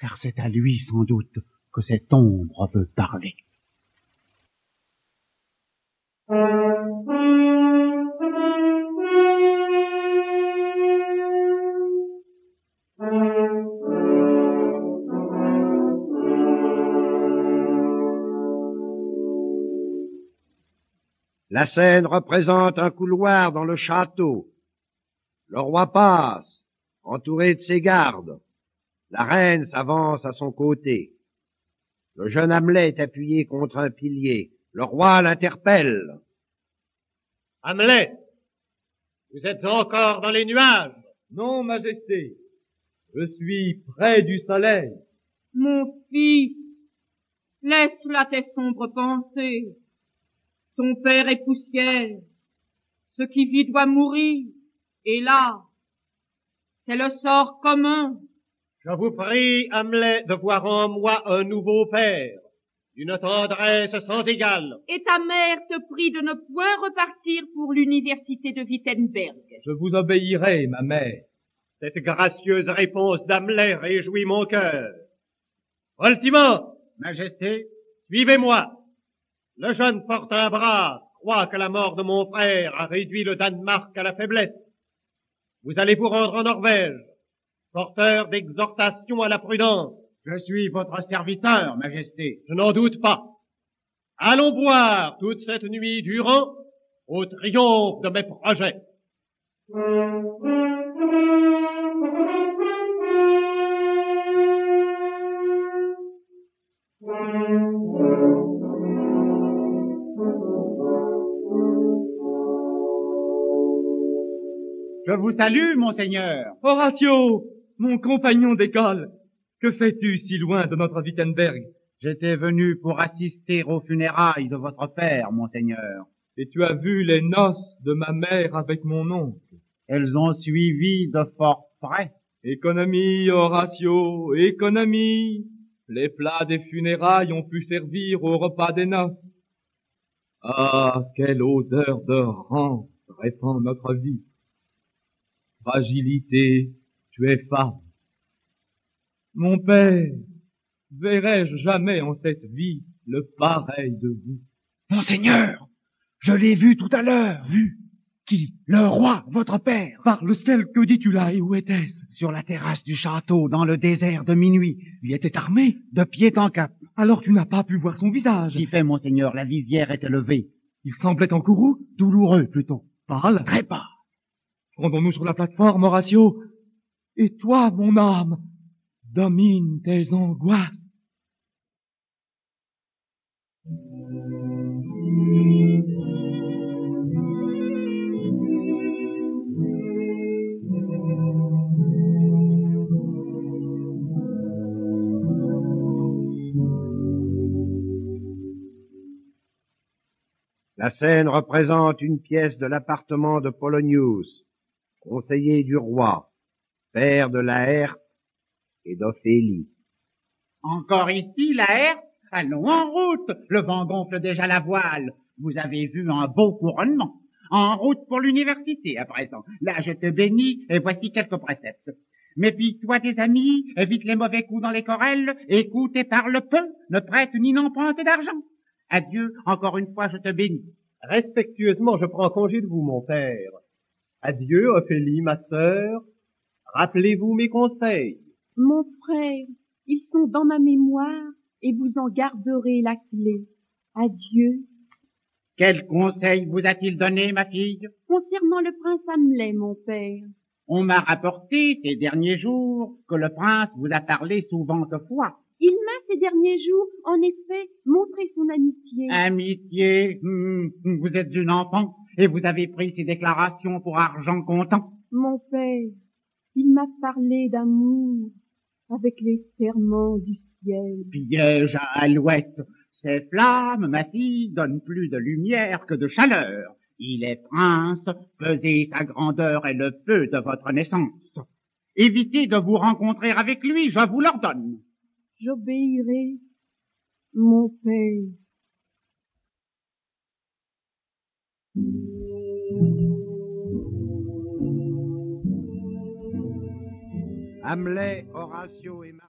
car c'est à lui sans doute que cette ombre veut parler. La scène représente un couloir dans le château. Le roi passe, entouré de ses gardes. La reine s'avance à son côté. Le jeune Hamlet est appuyé contre un pilier. Le roi l'interpelle. Hamlet, vous êtes encore dans les nuages. Non, Majesté, je suis près du soleil. Mon fils, laisse la tes sombres pensées. Ton père est poussière. Ce qui vit doit mourir. Et là, c'est le sort commun. Je vous prie, Hamlet, de voir en moi un nouveau père, d'une tendresse sans égale. Et ta mère te prie de ne point repartir pour l'université de Wittenberg. Je vous obéirai, ma mère. Cette gracieuse réponse d'Hamlet réjouit mon cœur. Ultimement, Majesté, suivez-moi. Le jeune porte un bras, croit que la mort de mon frère a réduit le Danemark à la faiblesse. Vous allez vous rendre en Norvège, porteur d'exhortation à la prudence. je suis votre serviteur, Majesté. Je n'en doute pas. Allons boire toute cette nuit durant au triomphe de mes projets. Je vous salue, monseigneur. Horatio, mon compagnon d'école, que fais-tu si loin de notre Wittenberg? J'étais venu pour assister aux funérailles de votre père, monseigneur. Et tu as vu les noces de ma mère avec mon oncle. Elles ont suivi de fort près. Économie, Horatio, économie. Les plats des funérailles ont pu servir au repas des noces. Ah, quelle odeur de rance répand notre vie. Fragilité, tu es femme. Mon père, verrai-je jamais en cette vie le pareil de vous? Monseigneur, je l'ai vu tout à l'heure. Vu Qui Le roi, votre père. Par le ciel, que dis-tu là et où était-ce? Sur la terrasse du château, dans le désert de minuit. Il était armé De pied en cap. Alors tu n'as pas pu voir son visage. J'y fait, monseigneur, la visière était levée. Il semblait en courroux Douloureux, plutôt. Pâle Très bas. Rendons-nous sur la plateforme, Horatio. Et toi, mon âme, domine tes angoisses. La scène représente une pièce de l'appartement de Polonius, conseiller du roi, père de Laerte et d'Ophélie. Encore ici, la herse Allons en route. Le vent gonfle déjà la voile. Vous avez vu un beau couronnement. En route pour l'université à présent. Là, je te bénis et voici quelques préceptes. Méfie-toi tes amis, évite les mauvais coups dans les querelles, écoute et parle peu, ne prête ni n'emprunte d'argent. Adieu, encore une fois, je te bénis. Respectueusement, je prends congé de vous, mon père. Adieu, Ophélie, ma sœur. Rappelez-vous mes conseils. Mon frère, ils sont dans ma mémoire et vous en garderez la clé. Adieu. Quel conseil vous a-t-il donné, ma fille? Concernant le prince Hamlet, mon père, On m'a rapporté ces derniers jours que le prince vous a parlé souvent de foi. il m'a ces derniers jours, en effet, montré son amitié. Amitié, hum, vous êtes une enfant et vous avez pris ces déclarations pour argent comptant. Mon père, il m'a parlé d'amour avec les serments du ciel. Piège à alouette. Ces flammes, ma fille, donnent plus de lumière que de chaleur. Il est prince, pesez sa grandeur et le peu de votre naissance. Évitez de vous rencontrer avec lui, je vous l'ordonne. J'obéirai, mon père. Hamlet, Horatio et Mar